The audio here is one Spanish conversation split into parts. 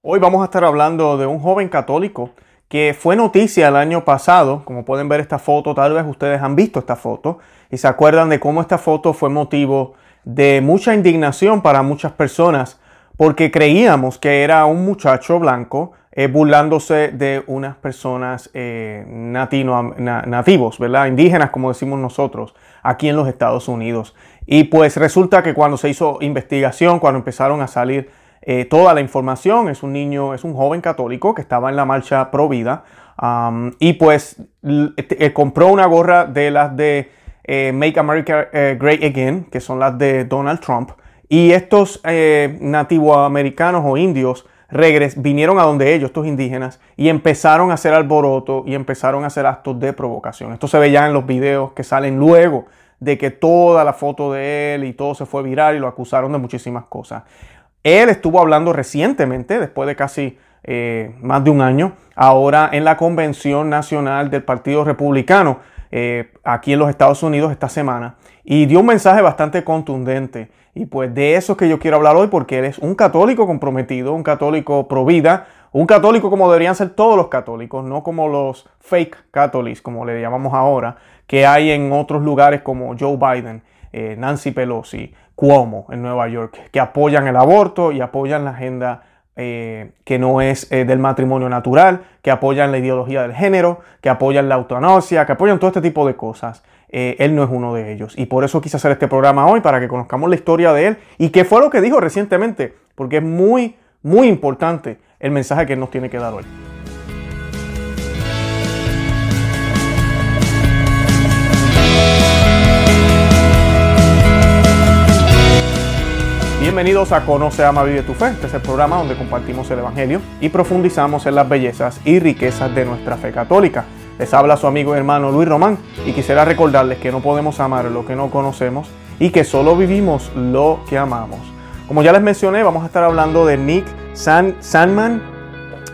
Hoy vamos a estar hablando de un joven católico que fue noticia el año pasado. Como pueden ver esta foto, tal vez ustedes han visto esta foto y se acuerdan de cómo esta foto fue motivo de mucha indignación para muchas personas porque creíamos que era un muchacho blanco eh, burlándose de unas personas eh, nativos, ¿verdad? Indígenas, como decimos nosotros, aquí en los Estados Unidos. Y pues resulta que cuando se hizo investigación, cuando empezaron a salir eh, toda la información, es un niño, es un joven católico que estaba en la marcha pro vida y pues compró una gorra de las de Make America Great Again, que son las de Donald Trump. Y estos nativoamericanos americanos o indios vinieron a donde ellos, estos indígenas, y empezaron a hacer alboroto y empezaron a hacer actos de provocación. Esto se ve ya en los videos que salen luego de que toda la foto de él y todo se fue viral y lo acusaron de muchísimas cosas. Él estuvo hablando recientemente, después de casi eh, más de un año, ahora en la Convención Nacional del Partido Republicano, eh, aquí en los Estados Unidos esta semana, y dio un mensaje bastante contundente. Y pues de eso es que yo quiero hablar hoy porque él es un católico comprometido, un católico pro vida, un católico como deberían ser todos los católicos, no como los fake católicos, como le llamamos ahora, que hay en otros lugares como Joe Biden, eh, Nancy Pelosi, Cuomo en Nueva York, que apoyan el aborto y apoyan la agenda eh, que no es eh, del matrimonio natural, que apoyan la ideología del género, que apoyan la eutanasia, que apoyan todo este tipo de cosas. Él no es uno de ellos. Y por eso quise hacer este programa hoy, para que conozcamos la historia de él y qué fue lo que dijo recientemente, porque es muy, muy importante el mensaje que él nos tiene que dar hoy. Bienvenidos a Conoce, Ama, Vive tu Fe. Este es el programa donde compartimos el Evangelio y profundizamos en las bellezas y riquezas de nuestra fe católica. Les habla su amigo y hermano Luis Román y quisiera recordarles que no podemos amar lo que no conocemos y que solo vivimos lo que amamos. Como ya les mencioné, vamos a estar hablando de Nick San Sandman.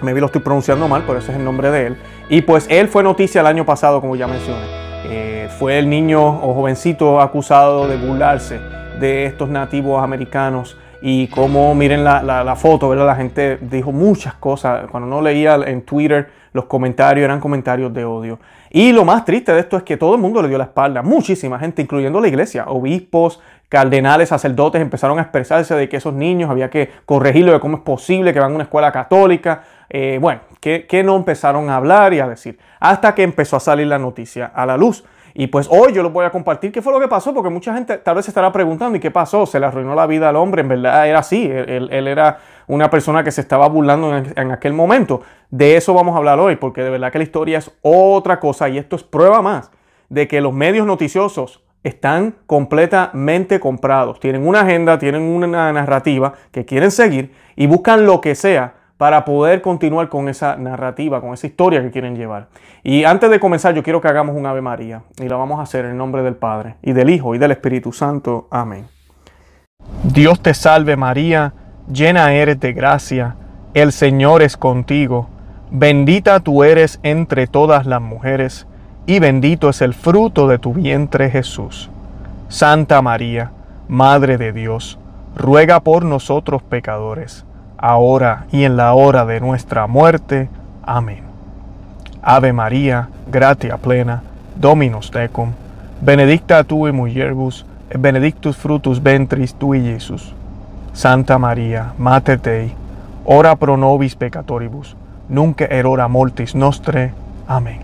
Me vi lo estoy pronunciando mal, pero ese es el nombre de él. Y pues él fue noticia el año pasado, como ya mencioné. Eh, fue el niño o jovencito acusado de burlarse de estos nativos americanos y como miren la, la, foto, ¿verdad? La gente dijo muchas cosas. Cuando no leía en Twitter los comentarios eran comentarios de odio. Y lo más triste de esto es que todo el mundo le dio la espalda. Muchísima gente, incluyendo la iglesia, obispos, cardenales, sacerdotes, empezaron a expresarse de que esos niños había que corregirlo, de cómo es posible que van a una escuela católica. Eh, bueno, que, que no empezaron a hablar y a decir. Hasta que empezó a salir la noticia a la luz. Y pues hoy yo lo voy a compartir qué fue lo que pasó, porque mucha gente tal vez se estará preguntando, ¿y qué pasó? ¿Se le arruinó la vida al hombre? En verdad era así, él, era una persona que se estaba burlando en, aquel momento. De eso vamos a hablar hoy, porque de verdad que la historia es otra cosa y esto es prueba más de que los medios noticiosos están completamente comprados. Tienen una agenda, tienen una narrativa que quieren seguir y buscan lo que sea para poder continuar con esa narrativa, con esa historia que quieren llevar. Y antes de comenzar, yo quiero que hagamos un Ave María y lo vamos a hacer en nombre del Padre y del Hijo y del Espíritu Santo. Amén. Dios te salve María, llena eres de gracia, el Señor es contigo, bendita tú eres entre todas las mujeres, y bendito es el fruto de tu vientre Jesús. Santa María, Madre de Dios, ruega por nosotros pecadores ahora y en la hora de nuestra muerte. Amén. Ave María, gratia plena, Dominus tecum, benedicta tu in et benedictus frutus ventris tui, Jesús. Santa María, Mater Dei, ora pro nobis peccatoribus, nunc erora mortis nostre. Amén.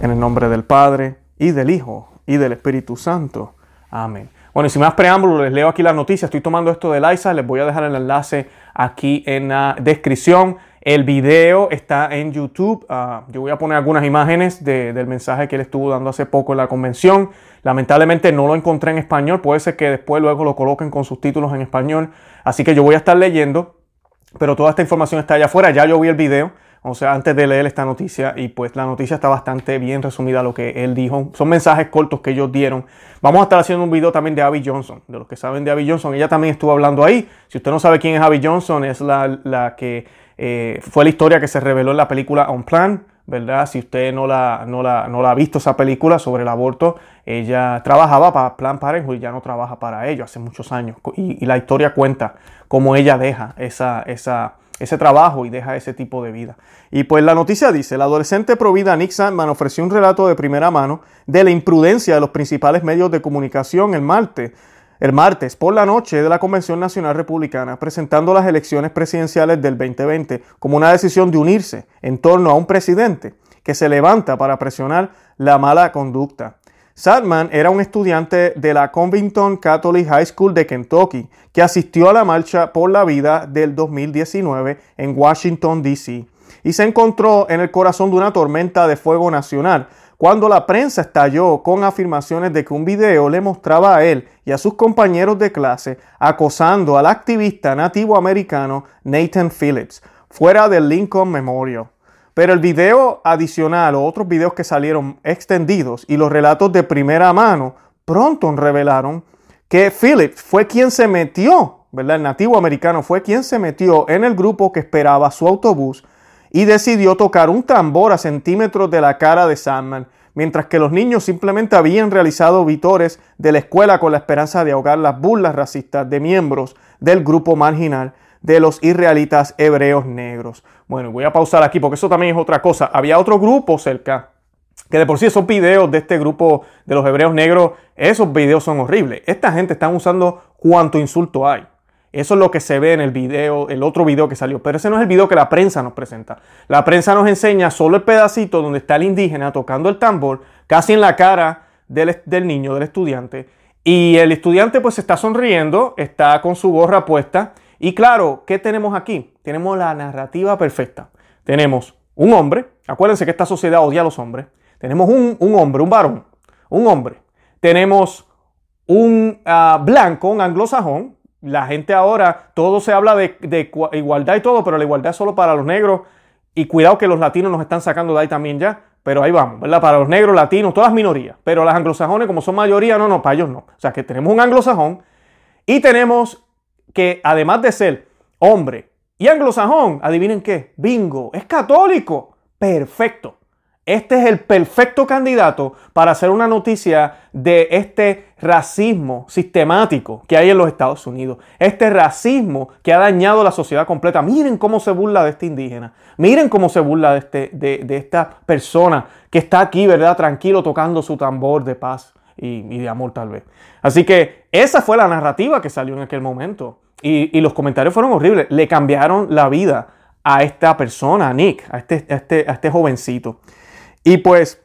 En el nombre del Padre, y del Hijo, y del Espíritu Santo. Amén. Bueno, y sin más preámbulo, les leo aquí la noticia. Estoy tomando esto de Liza, les voy a dejar el enlace aquí en la descripción. El video está en YouTube. Ah, yo voy a poner algunas imágenes del mensaje que él estuvo dando hace poco en la convención. Lamentablemente no lo encontré en español. Puede ser que después luego lo coloquen con subtítulos en español. Así que yo voy a estar leyendo. Pero toda esta información está allá afuera. Ya yo vi el video. O sea, antes de leer esta noticia, y pues la noticia está bastante bien resumida lo que él dijo. Son mensajes cortos que ellos dieron. Vamos a estar haciendo un video también de Abby Johnson. De los que saben de Abby Johnson, ella también estuvo hablando ahí. Si usted no sabe quién es Abby Johnson, es la, que eh, fue la historia que se reveló en la película On Plan. ¿verdad? Si usted no la, no la, no la ha visto esa película sobre el aborto, ella trabajaba para Plan Parenthood y ya no trabaja para ello hace muchos años. Y, y la historia cuenta cómo ella deja esa, esa ese trabajo y deja ese tipo de vida. Y pues la noticia dice, el adolescente provida Nick Sandman ofreció un relato de primera mano de la imprudencia de los principales medios de comunicación el martes, el martes por la noche de la Convención Nacional Republicana, presentando las elecciones presidenciales del 2020 como una decisión de unirse en torno a un presidente que se levanta para presionar la mala conducta. Sadman era un estudiante de la Covington Catholic High School de Kentucky que asistió a la marcha por la vida del 2019 en Washington, D.C. y se encontró en el corazón de una tormenta de fuego nacional cuando la prensa estalló con afirmaciones de que un video le mostraba a él y a sus compañeros de clase acosando al activista nativo americano Nathan Phillips fuera del Lincoln Memorial. Pero el video adicional o otros videos que salieron extendidos y los relatos de primera mano pronto revelaron que Phillips fue quien se metió, ¿verdad? El nativo americano fue quien se metió en el grupo que esperaba su autobús y decidió tocar un tambor a centímetros de la cara de Sandman, mientras que los niños simplemente habían realizado vitores de la escuela con la esperanza de ahogar las burlas racistas de miembros del grupo marginal de los israelitas hebreos negros. Bueno, voy a pausar aquí porque eso también es otra cosa. Había otro grupo cerca que de por sí esos videos de este grupo de los hebreos negros, esos videos son horribles. Esta gente está usando cuánto insulto hay. Eso es lo que se ve en el video, el otro video que salió. Pero ese no es el video que la prensa nos presenta. La prensa nos enseña solo el pedacito donde está el indígena tocando el tambor, casi en la cara del, del niño, del estudiante. Y el estudiante pues está sonriendo, está con su gorra puesta y claro, ¿qué tenemos aquí? Tenemos la narrativa perfecta. Tenemos un hombre, acuérdense que esta sociedad odia a los hombres. Tenemos un, hombre, un varón, un hombre. Tenemos un ah, blanco, un anglosajón. La gente ahora, todo se habla de, de, igualdad y todo, pero la igualdad es solo para los negros. Y cuidado que los latinos nos están sacando de ahí también ya. Pero ahí vamos, ¿verdad? Para los negros, latinos, todas minorías. Pero las anglosajones, como son mayoría, no, no, para ellos no. O sea que tenemos un anglosajón y tenemos que además de ser hombre y anglosajón, adivinen qué, bingo, es católico. Perfecto. Este es el perfecto candidato para hacer una noticia de este racismo sistemático que hay en los Estados Unidos. Este racismo que ha dañado la sociedad completa. Miren cómo se burla de este indígena. Miren cómo se burla de, este, de, esta persona que está aquí, ¿verdad? Tranquilo tocando su tambor de paz y, de amor tal vez. Así que esa fue la narrativa que salió en aquel momento. Y, los comentarios fueron horribles. Le cambiaron la vida a esta persona, a Nick, a este, este, a este jovencito. Y pues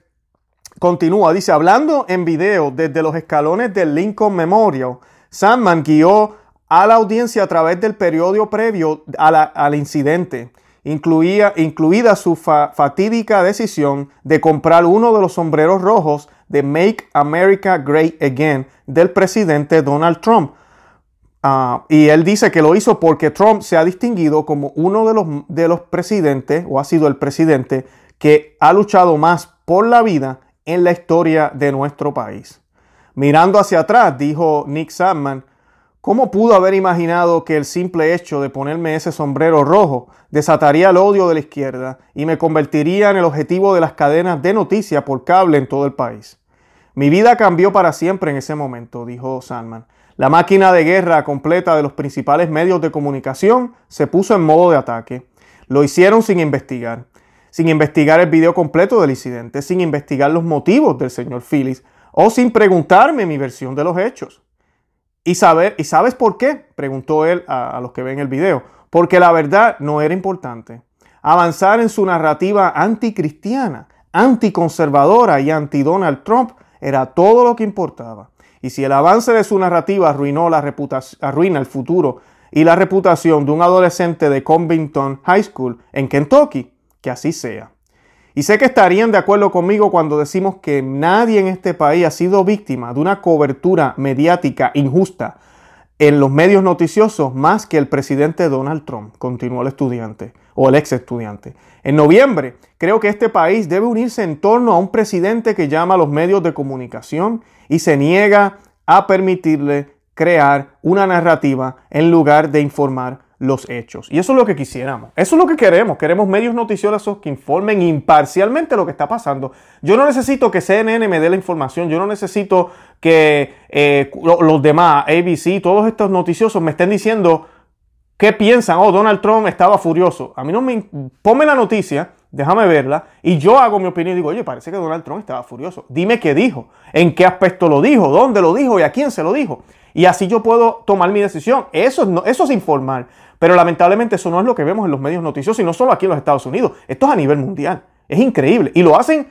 continúa, dice, hablando en video desde los escalones del Lincoln Memorial, Sandman guió a la audiencia a través del periodo previo al incidente incluía, incluida su fatídica decisión de comprar uno de los sombreros rojos de Make America Great Again del presidente Donald Trump. Ah, y él dice que lo hizo porque Trump se ha distinguido como uno de los, de los presidentes, o ha sido el presidente, que ha luchado más por la vida en la historia de nuestro país. Mirando hacia atrás, dijo Nick Sandman, ¿Cómo pudo haber imaginado que el simple hecho de ponerme ese sombrero rojo desataría el odio de la izquierda y me convertiría en el objetivo de las cadenas de noticias por cable en todo el país? Mi vida cambió para siempre en ese momento, dijo Sandman. La máquina de guerra completa de los principales medios de comunicación se puso en modo de ataque. Lo hicieron sin investigar, sin investigar el video completo del incidente, sin investigar los motivos del señor Phillips o sin preguntarme mi versión de los hechos. ¿Y, saber, ¿Y sabes por qué? Preguntó él a, los que ven el video. Porque la verdad no era importante. Avanzar en su narrativa anticristiana, anticonservadora y anti-Donald Trump era todo lo que importaba. Y si el avance de su narrativa arruinó la arruina el futuro y la reputación de un adolescente de Covington High School en Kentucky, que así sea. Y sé que estarían de acuerdo conmigo cuando decimos que nadie en este país ha sido víctima de una cobertura mediática injusta en los medios noticiosos más que el presidente Donald Trump, continuó el estudiante o el ex estudiante. En noviembre, creo que este país debe unirse en torno a un presidente que llama a los medios de comunicación y se niega a permitirle crear una narrativa en lugar de informar los hechos. Y eso es lo que quisiéramos. Eso es lo que queremos. Queremos medios noticiosos que informen imparcialmente lo que está pasando. Yo no necesito que CNN me dé la información. Yo no necesito que eh, los demás, ABC, todos estos noticiosos me estén diciendo ¿Qué piensan? Oh, Donald Trump estaba furioso. A mí no me... Ponme la noticia, déjame verla, y yo hago mi opinión y digo, oye, parece que Donald Trump estaba furioso. Dime qué dijo, en qué aspecto lo dijo, dónde lo dijo y a quién se lo dijo. Y así yo puedo tomar mi decisión. Eso es, eso es informar. Pero lamentablemente eso no es lo que vemos en los medios noticiosos y no solo aquí en los Estados Unidos. Esto es a nivel mundial. Es increíble. Y lo hacen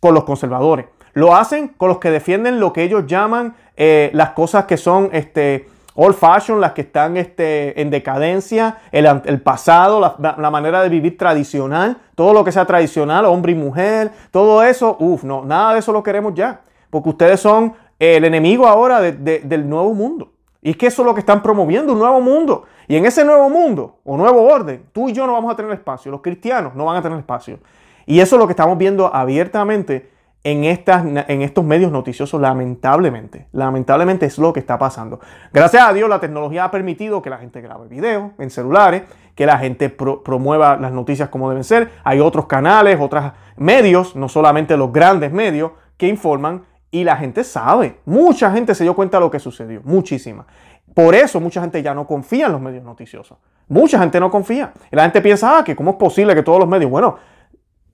con los conservadores. Lo hacen con los que defienden lo que ellos llaman eh, las cosas que son este, old fashion, las que están este, en decadencia, el, pasado, la, manera de vivir tradicional, todo lo que sea tradicional, hombre y mujer, todo eso, uff, no, nada de eso lo queremos ya. Porque ustedes son el enemigo ahora del nuevo mundo. Y es que eso es lo que están promoviendo, un nuevo mundo. Y en ese nuevo mundo o nuevo orden, tú y yo no vamos a tener espacio, los cristianos no van a tener espacio. Y eso es lo que estamos viendo abiertamente en, estas, en estos medios noticiosos, lamentablemente. Lamentablemente es lo que está pasando. Gracias a Dios la tecnología ha permitido que la gente grabe videos en celulares, que la gente promueva las noticias como deben ser. Hay otros canales, otros medios, no solamente los grandes medios, que informan y la gente sabe. Mucha gente se dio cuenta de lo que sucedió, muchísima. Por eso mucha gente ya no confía en los medios noticiosos. Mucha gente no confía. Y la gente piensa, ah, que cómo es posible que todos los medios, bueno,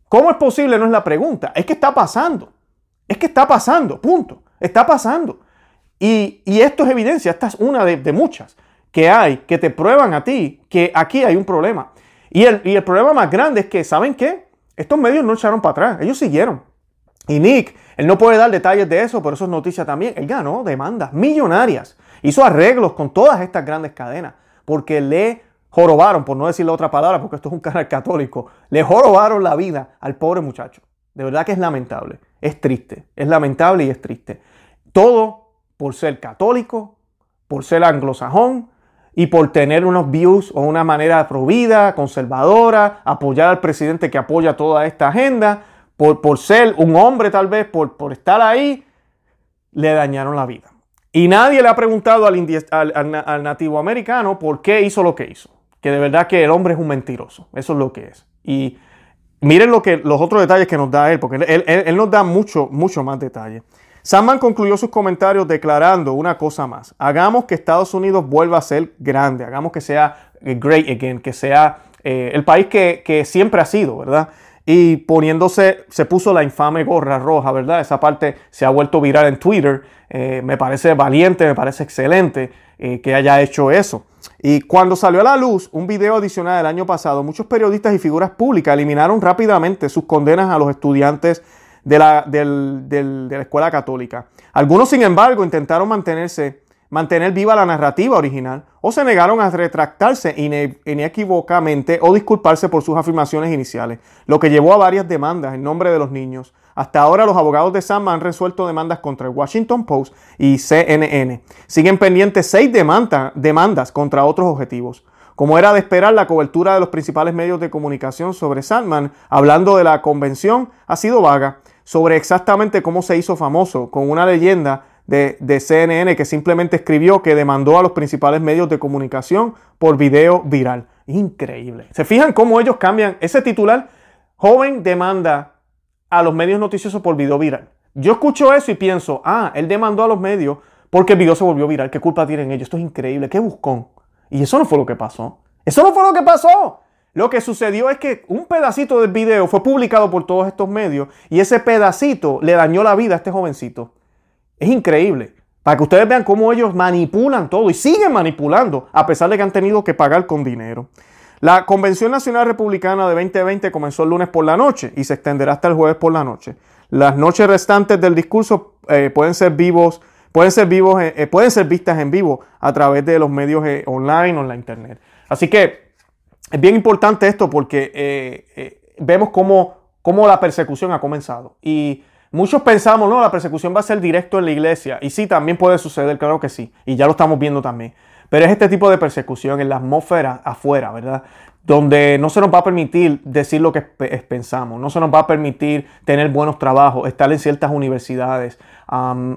¿cómo es posible? No es la pregunta, es que está pasando. Es que está pasando, punto. Está pasando. Y, esto es evidencia, esta es una de, muchas que hay, que te prueban a ti que aquí hay un problema. Y el, y el problema más grande es que, ¿saben qué? Estos medios no echaron para atrás, ellos siguieron. Y Nick, él no puede dar detalles de eso, pero eso es noticia también. Él ganó demandas millonarias. Hizo arreglos con todas estas grandes cadenas porque le jorobaron, por no decir la otra palabra, porque esto es un canal católico, le jorobaron la vida al pobre muchacho. De verdad que es lamentable, es triste, es lamentable y es triste. Todo por ser católico, por ser anglosajón y por tener unos views o una manera provida, conservadora, apoyar al presidente que apoya toda esta agenda por, ser un hombre tal vez, por, por estar ahí, le dañaron la vida. Y nadie le ha preguntado al, nativo americano por qué hizo lo que hizo. Que de verdad que el hombre es un mentiroso. Eso es lo que es. Y miren lo que, los otros detalles que nos da él, porque él, nos da mucho, mucho más detalles. Sandman concluyó sus comentarios declarando una cosa más. Hagamos que Estados Unidos vuelva a ser grande. Hagamos que sea great again, que sea eh, el país que siempre ha sido, ¿verdad? Y poniéndose, se puso la infame gorra roja, ¿verdad? Esa parte se ha vuelto viral en Twitter. Eh, me parece valiente, me parece excelente eh, que haya hecho eso. Y cuando salió a la luz un video adicional del año pasado, muchos periodistas y figuras públicas eliminaron rápidamente sus condenas a los estudiantes de la, de la escuela católica. Algunos, sin embargo, intentaron mantenerse mantener viva la narrativa original o se negaron a retractarse inequívocamente o disculparse por sus afirmaciones iniciales, lo que llevó a varias demandas en nombre de los niños. Hasta ahora los abogados de Sam han resuelto demandas contra el Washington Post y CNN. Siguen pendientes seis demandas contra otros objetivos. Como era de esperar, la cobertura de los principales medios de comunicación sobre Sandman, hablando de la convención, ha sido vaga sobre exactamente cómo se hizo famoso, con una leyenda de, CNN que simplemente escribió que demandó a los principales medios de comunicación por video viral. Increíble. ¿Se fijan cómo ellos cambian ese titular? Joven demanda a los medios noticiosos por video viral. Yo escucho eso y pienso, ah, él demandó a los medios porque el video se volvió viral. ¿Qué culpa tienen ellos? Esto es increíble. Qué buscón. Y eso no fue lo que pasó. Eso no fue lo que pasó. Lo que sucedió es que un pedacito del video fue publicado por todos estos medios y ese pedacito le dañó la vida a este jovencito. Es increíble. Para que ustedes vean cómo ellos manipulan todo y siguen manipulando a pesar de que han tenido que pagar con dinero. La Convención Nacional Republicana de 2020 comenzó el lunes por la noche y se extenderá hasta el jueves por la noche. Las noches restantes del discurso eh, pueden ser vivos, pueden ser vivos, eh, eh, pueden ser vistas en vivo a través de los medios online o en la internet. Así que es bien importante esto porque vemos cómo, cómo la persecución ha comenzado y Muchos pensamos, no, la persecución va a ser directo en la iglesia. Y sí, también puede suceder, claro que sí. Y ya lo estamos viendo también. Pero es este tipo de persecución en la atmósfera afuera, ¿verdad? Donde no se nos va a permitir decir lo que pensamos, no se nos va a permitir tener buenos trabajos, estar en ciertas universidades,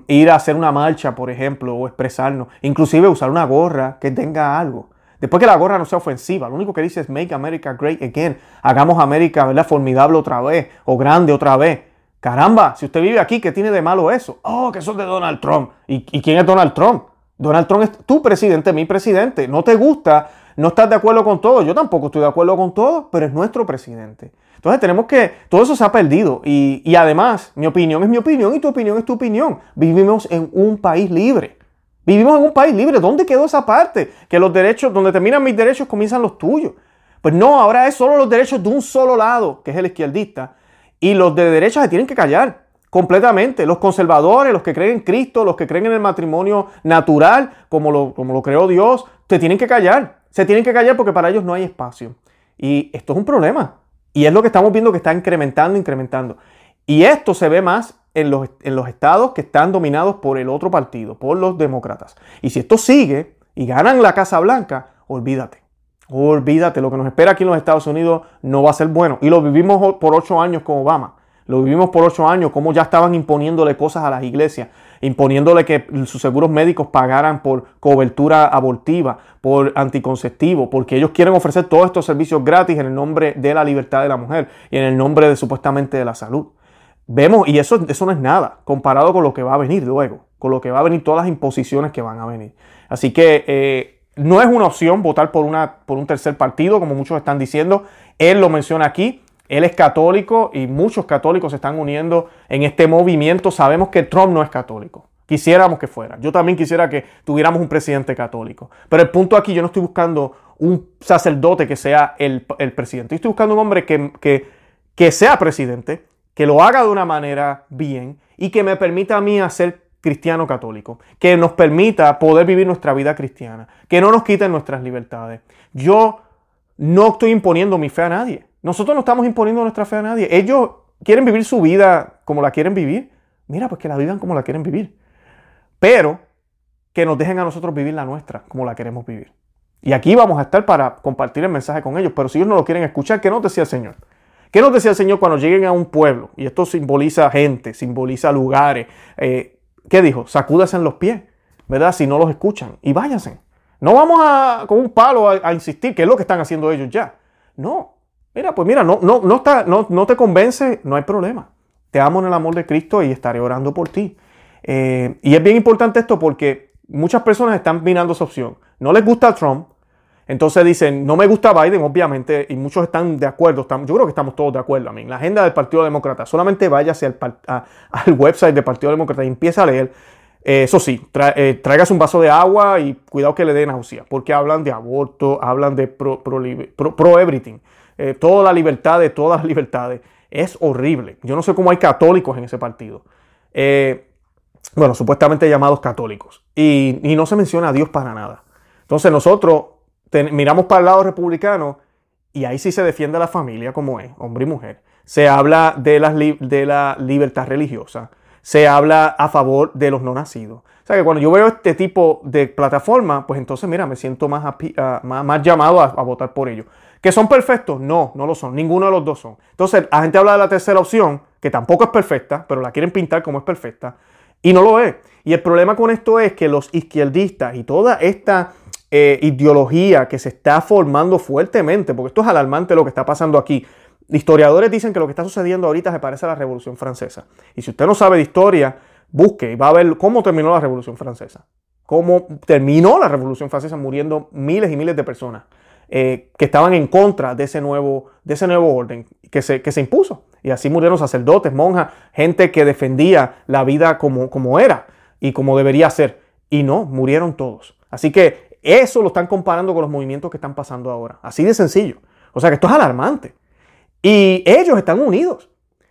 ir a hacer una marcha, por ejemplo, o expresarnos, inclusive usar una gorra que tenga algo. Después que la gorra no sea ofensiva, lo único que dice es Make America Great Again, hagamos América ¿verdad? formidable otra vez o grande otra vez. Caramba, si usted vive aquí, ¿qué tiene de malo eso? Oh, que son de Donald Trump. ¿Y, quién es Donald Trump? Donald Trump es tu presidente, mi presidente. ¿No te gusta no estás de acuerdo con todo. Yo tampoco estoy de acuerdo con todo, pero es nuestro presidente. Entonces tenemos que, todo eso se ha perdido. Y, y además, mi opinión es mi opinión y tu opinión es tu opinión. Vivimos en un país libre. Vivimos en un país libre. ¿Dónde quedó esa parte? Que los derechos, donde terminan mis derechos, comienzan los tuyos. Pues no, ahora es solo los derechos de un solo lado, que es el izquierdista. Y los de derecha se tienen que callar completamente. Los conservadores, los que creen en Cristo, los que creen en el matrimonio natural, como lo, como lo creó Dios, se tienen que callar. Se tienen que callar porque para ellos no hay espacio. Y esto es un problema. Y es lo que estamos viendo que está incrementando, incrementando. Y esto se ve más en los, en los estados que están dominados por el otro partido, por los demócratas. Y si esto sigue y ganan la Casa Blanca, olvídate. Olvídate, lo que nos espera aquí en los Estados Unidos no va a ser bueno. Y lo vivimos por ocho años con Obama. Lo vivimos por ocho años, como ya estaban imponiéndole cosas a las iglesias, imponiéndole que sus seguros médicos pagaran por cobertura abortiva, por anticonceptivo, porque ellos quieren ofrecer todos estos servicios gratis en el nombre de la libertad de la mujer y en el nombre de supuestamente de la salud. Vemos, y eso, eso no es nada comparado con lo que va a venir luego, con lo que va a venir todas las imposiciones que van a venir. Así que eh, no es una opción votar por, una, por un tercer partido, como muchos están diciendo. Él lo menciona aquí. Él es católico y muchos católicos se están uniendo en este movimiento. Sabemos que Trump no es católico. Quisiéramos que fuera. Yo también quisiera que tuviéramos un presidente católico. Pero el punto aquí, yo no estoy buscando un sacerdote que sea el, presidente. Yo estoy buscando un hombre que, que, que sea presidente, que lo haga de una manera bien y que me permita a mí hacer cristiano católico, que nos permita poder vivir nuestra vida cristiana, que no nos quiten nuestras libertades. Yo no estoy imponiendo mi fe a nadie. Nosotros no estamos imponiendo nuestra fe a nadie. Ellos quieren vivir su vida como la quieren vivir. Mira, pues que la vivan como la quieren vivir. Pero que nos dejen a nosotros vivir la nuestra como la queremos vivir. Y aquí vamos a estar para compartir el mensaje con ellos. Pero si ellos no lo quieren escuchar, ¿qué nos decía el Señor? ¿Qué nos decía el Señor cuando lleguen a un pueblo? Y esto simboliza gente, simboliza lugares. Eh, ¿Qué dijo? Sacúdase en los pies, ¿verdad? Si no los escuchan. Y váyanse. No vamos a, con un palo a, a insistir, que es lo que están haciendo ellos ya. No, Mira, pues mira, no, no, no, está, no, no te convence, no hay problema. Te amo en el amor de Cristo y estaré orando por ti. Eh, y es bien importante esto porque muchas personas están mirando esa opción. No les gusta Trump, entonces dicen, no me gusta Biden, obviamente, y muchos están de acuerdo. yo creo que estamos todos de acuerdo. A mí. La agenda del Partido Demócrata, solamente váyase al, al website del Partido Demócrata y empieza a leer. Eh, eso sí, eh, traigas un vaso de agua y cuidado que le den náusea, porque hablan de aborto, hablan de pro, everything. Eh, toda la libertad de todas las libertades. Es horrible. Yo no sé cómo hay católicos en ese partido. Bueno, supuestamente llamados católicos. Y, no se menciona a Dios para nada. Entonces nosotros miramos para el lado republicano y ahí sí se defiende a la familia como es, hombre y mujer. Se habla de la, de la libertad religiosa. Se habla a favor de los no nacidos. O sea que cuando yo veo este tipo de plataforma, pues entonces mira, me siento más, ah, más, llamado a votar por ellos. ¿Que son perfectos? No, no lo son. Ninguno de los dos son. Entonces, la gente habla de la tercera opción, que tampoco es perfecta, pero la quieren pintar como es perfecta, y no lo es. Y el problema con esto es que los izquierdistas y toda esta eh, ideología que se está formando fuertemente, porque esto es alarmante lo que está pasando aquí. Historiadores dicen que lo que está sucediendo ahorita se parece a la Revolución Francesa. Y si usted no sabe de historia, busque y va a ver cómo terminó la Revolución Francesa. Cómo terminó la Revolución Francesa muriendo miles y miles de personas. Eh, que estaban en contra de ese nuevo, de ese nuevo orden que se, que se impuso. Y así murieron sacerdotes, monjas, gente que defendía la vida como, como era y como debería ser. Y no, murieron todos. Así que eso lo están comparando con los movimientos que están pasando ahora. Así de sencillo. O sea que esto es alarmante. Y ellos están unidos.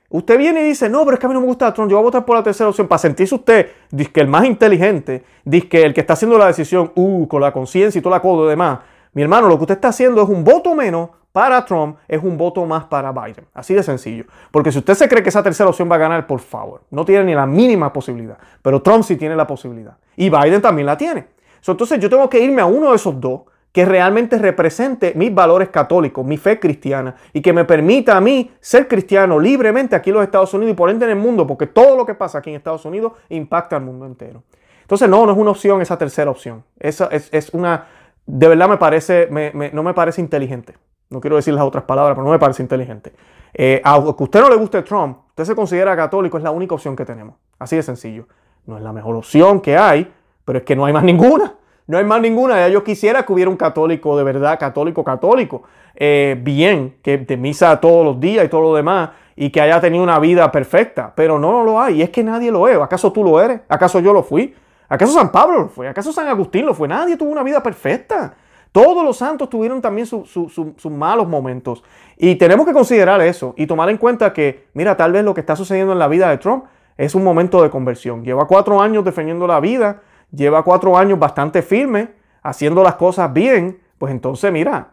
Usted viene y dice, no, pero es que a mí no me gusta Trump, yo voy a votar por la tercera opción para sentirse usted, dice que el más inteligente, dice que el que está haciendo la decisión, uh, con la conciencia y toda la cosa demás, mi hermano, lo que usted está haciendo es un voto menos para Trump, es un voto más para Biden. Así de sencillo. Porque si usted se cree que esa tercera opción va a ganar, por favor, no tiene ni la mínima posibilidad. Pero Trump sí tiene la posibilidad. Y Biden también la tiene. Entonces yo tengo que irme a uno de esos dos que realmente represente mis valores católicos, mi fe cristiana y que me permita a mí ser cristiano libremente aquí en los Estados Unidos y por ende en el mundo, porque todo lo que pasa aquí en Estados Unidos impacta al mundo entero. Entonces no, no es una opción esa tercera opción. Esa es, es una de verdad me parece, no me parece inteligente. No quiero decir las otras palabras, pero no me parece inteligente. Eh, aunque a usted no le guste Trump, usted se considera católico, es la única opción que tenemos. Así de sencillo. No es la mejor opción que hay, pero es que no hay más ninguna. No hay más ninguna. Ya yo quisiera que hubiera un católico de verdad, católico, católico, eh, bien, que de misa todos los días y todo lo demás, y que haya tenido una vida perfecta. Pero no, no lo hay. Y es que nadie lo es. ¿Acaso tú lo eres? ¿Acaso yo lo fui? ¿Acaso San Pablo lo fue? ¿Acaso San Agustín lo fue? Nadie tuvo una vida perfecta. Todos los santos tuvieron también sus malos momentos. Y tenemos que considerar eso y tomar en cuenta que, mira, tal vez lo que está sucediendo en la vida de Trump es un momento de conversión. Lleva cuatro años defendiendo la vida, lleva cuatro años bastante firme, haciendo las cosas bien. Pues entonces, mira,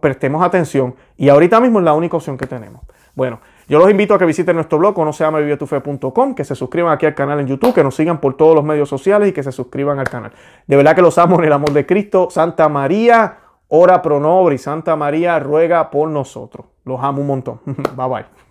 prestemos atención. Y ahorita mismo es la única opción que tenemos. Bueno, yo los invito a que visiten nuestro blog, no se llama que se suscriban aquí al canal en YouTube, que nos sigan por todos los medios sociales y que se suscriban al canal. De verdad que los amo en el amor de Cristo. Santa María, ora pro nobis. Santa María, ruega por nosotros. Los amo un montón. bye bye.